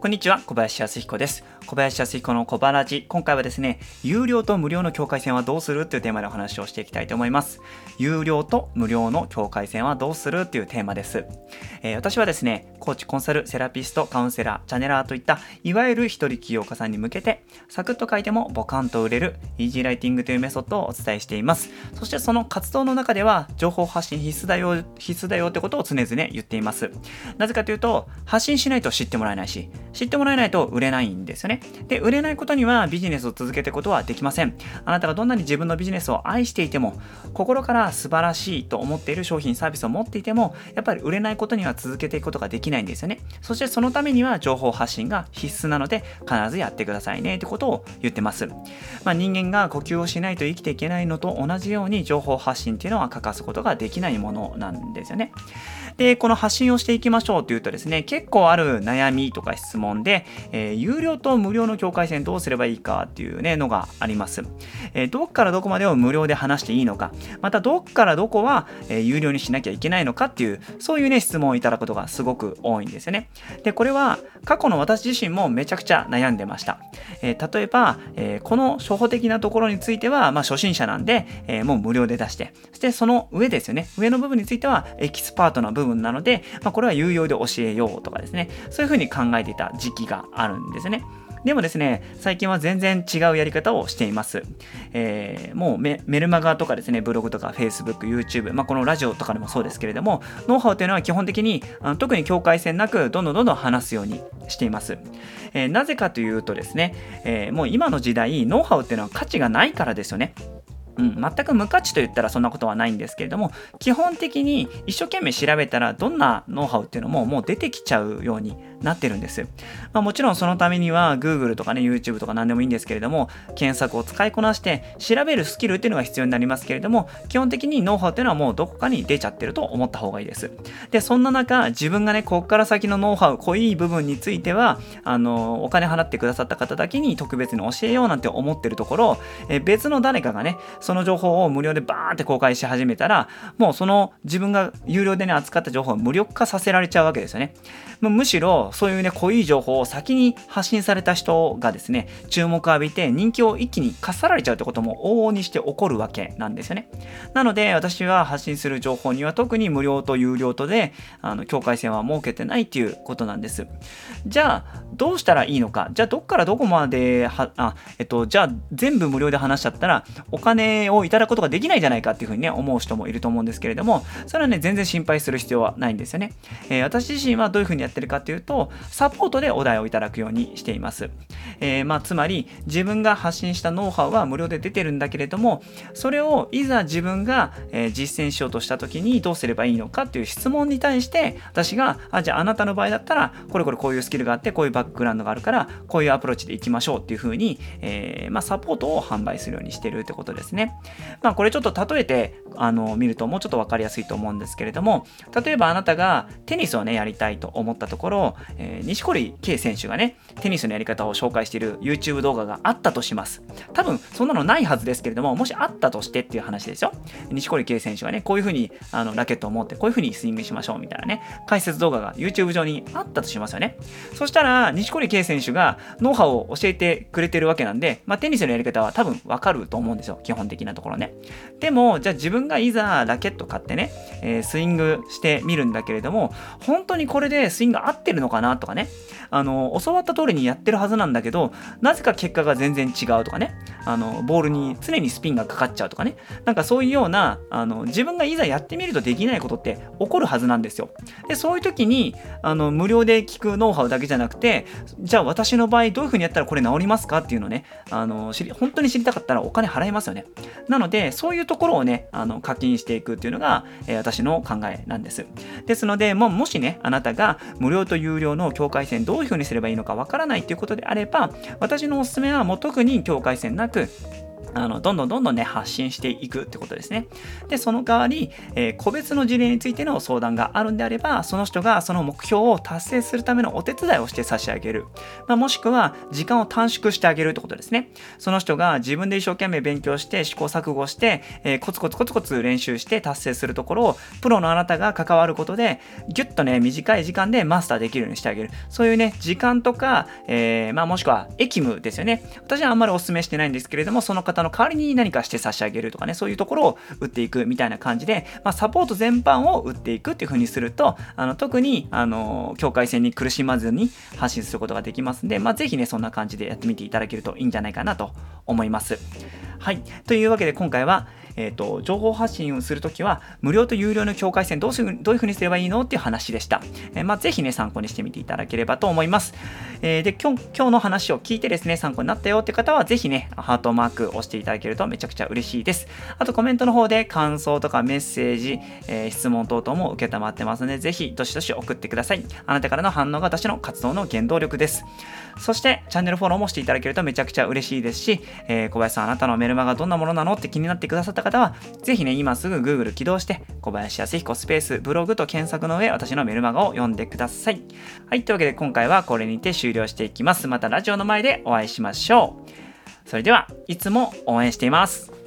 こんにちは、小林康彦です。小林康彦の小ラジ。今回はですね、有料と無料の境界線はどうするっていうテーマでお話をしていきたいと思います。有料と無料の境界線はどうするっていうテーマです。えー、私はですね、コーチ、コンサル、セラピスト、カウンセラー、チャネラーといった、いわゆる一人起業家さんに向けて、サクッと書いてもボカンと売れる、イージーライティングというメソッドをお伝えしています。そしてその活動の中では、情報発信必須だよ、必須だよってことを常々言っています。なぜかというと、発信しないと知ってもらえないし、知ってもらえないと売れないんですよね。ねで、売れないことにはビジネスを続けていくことはできません。あなたがどんなに自分のビジネスを愛していても、心から素晴らしいと思っている商品、サービスを持っていても、やっぱり売れないことには続けていくことができないんですよね。そしてそのためには情報発信が必須なので、必ずやってくださいねってことを言ってます。まあ、人間が呼吸をしないと生きていけないのと同じように情報発信っていうのは欠かすことができないものなんですよね。で、この発信をしていきましょうというとですね、結構ある悩みとか質問で、えー、有料と無料の境界線どうすればいいかっていうね、のがあります。えー、どっからどこまでを無料で話していいのか、またどっからどこは、えー、有料にしなきゃいけないのかっていう、そういうね、質問をいただくことがすごく多いんですよね。で、これは過去の私自身もめちゃくちゃ悩んでました。え、例えば、え、この初歩的なところについては、まあ、初心者なんで、え、もう無料で出して、そしてその上ですよね、上の部分についてはエキスパートな部分なので、まあ、これは有料で教えようとかですね、そういうふうに考えていた時期があるんですね。でもですね、最近は全然違うやり方をしています。えー、もうメルマガとかですね、ブログとか Facebook、YouTube、まあ、このラジオとかでもそうですけれども、ノウハウというのは基本的にあの特に境界線なくどんどんどんどん話すようにしています。えー、なぜかというとですね、えー、もう今の時代、ノウハウっていうのは価値がないからですよね。うん、全く無価値と言ったらそんなことはないんですけれども基本的に一生懸命調べたらどんなノウハウっていうのももう出てきちゃうようになってるんです。まあ、もちろんそのためには Google とかね YouTube とか何でもいいんですけれども検索を使いこなして調べるスキルっていうのが必要になりますけれども基本的にノウハウっていうのはもうどこかに出ちゃってると思った方がいいです。でそんな中自分がねこっから先のノウハウ濃い部分についてはあのお金払ってくださった方だけに特別に教えようなんて思ってるところえ別の誰かがねその情報を無料でバーンって公開し始めたらもうその自分が有料でね扱った情報を無力化させられちゃうわけですよね。むしろそういうね、濃い情報を先に発信された人がですね、注目を浴びて人気を一気にかっさられちゃうってことも往々にして起こるわけなんですよね。なので、私は発信する情報には特に無料と有料とで、あの、境界線は設けてないっていうことなんです。じゃあ、どうしたらいいのか？じゃあ、どっからどこまでは、あ、えっと、じゃあ、全部無料で話しちゃったら、お金をいただくことができないじゃないかっていうふうにね、思う人もいると思うんですけれども、それはね、全然心配する必要はないんですよね。えー、私自身はどういうふうにやってるかっていうと、サポートでお題をいただくようにしています。えー、まあ、つまり、自分が発信したノウハウは無料で出てるんだけれども、それをいざ自分が、え、実践しようとした時にどうすればいいのかっていう質問に対して、私が、あ、じゃああなたの場合だったら、これこれこういうスキルがあって、こういうバックグラウンドがあるから、こういうアプローチでいきましょうっていうふうに、えー、まあ、サポートを販売するようにしてるってことですね。まあ、これちょっと例えて、あの、見るともうちょっとわかりやすいと思うんですけれども、例えばあなたがテニスをね、やりたいと思ったところ、えー、西堀圭選手がね、テニスのやり方を紹介している YouTube 動画があったとします。多分、そんなのないはずですけれども、もしあったとしてっていう話ですよ。西堀圭選手がね、こういうふうにあのラケットを持って、こういうふうにスイングしましょうみたいなね、解説動画が YouTube 上にあったとしますよね。そしたら、西堀圭選手がノウハウを教えてくれてるわけなんで、まあ、テニスのやり方は多分わかると思うんですよ。基本的なところね。でも、じゃあ自分がいざラケット買ってね、えー、スイングしてみるんだけれども、本当にこれでスイング合ってるのかかなとかね、あの、教わった通りにやってるはずなんだけど、なぜか結果が全然違うとかね、あの、ボールに常にスピンがかかっちゃうとかね、なんかそういうような、あの、自分がいざやってみるとできないことって起こるはずなんですよ。で、そういう時に、あの、無料で聞くノウハウだけじゃなくて、じゃあ私の場合どういう風にやったらこれ治りますかっていうのね、あの、知り、本当に知りたかったらお金払いますよね。なので、そういうところをね、あの、課金していくっていうのが、えー、私の考えなんです。ですので、ももしね、あなたが無料と有料の境界線どういう風にすればいいのかわからないっていうことであれば、私のおすすめはもう特に境界線なく、对。あのどんどんどんどんね発信していくってことですね。でその代わり、えー、個別の事例についての相談があるんであればその人がその目標を達成するためのお手伝いをして差し上げる、まあ、もしくは時間を短縮してあげるってことですね。その人が自分で一生懸命勉強して試行錯誤して、えー、コツコツコツコツ練習して達成するところをプロのあなたが関わることでギュッとね短い時間でマスターできるようにしてあげるそういうね時間とか、えー、まあ、もしくは役務ですよね私はあんまりお勧めしてないんですけれどもその方の代わりに何かして差し上げるとかね、そういうところを打っていくみたいな感じで、まあ、サポート全般を打っていくっていう風にすると、あの特に、あの、境界線に苦しまずに発信することができますんで、まあ、ぜひね、そんな感じでやってみていただけるといいんじゃないかなと思います。はい。というわけで今回は、えーと、情報発信をするときは無料と有料の境界線どうすどういうふうにすればいいのっていう話でした。えー、まあ、ぜひね、参考にしてみていただければと思います。えー、で今日、今日の話を聞いてですね、参考になったよって方は、ぜひね、ハートマーク押していただけるとめちゃくちゃ嬉しいです。あとコメントの方で感想とかメッセージ、えー、質問等々も受けたまってますので、ぜひどしどし送ってください。あなたからの反応が私の活動の原動力です。そして、チャンネルフォローもしていただけるとめちゃくちゃ嬉しいですし、えー、小林さん、あなたのメルマガどんなものなのって気になってくださったった方は、ぜひね、今すぐ Google 起動して、小林康彦スペースブログと検索の上、私のメルマガを読んでください。はい、というわけで今回はこれにて終了していきます。またラジオの前でお会いしましょう。それでは、いつも応援しています。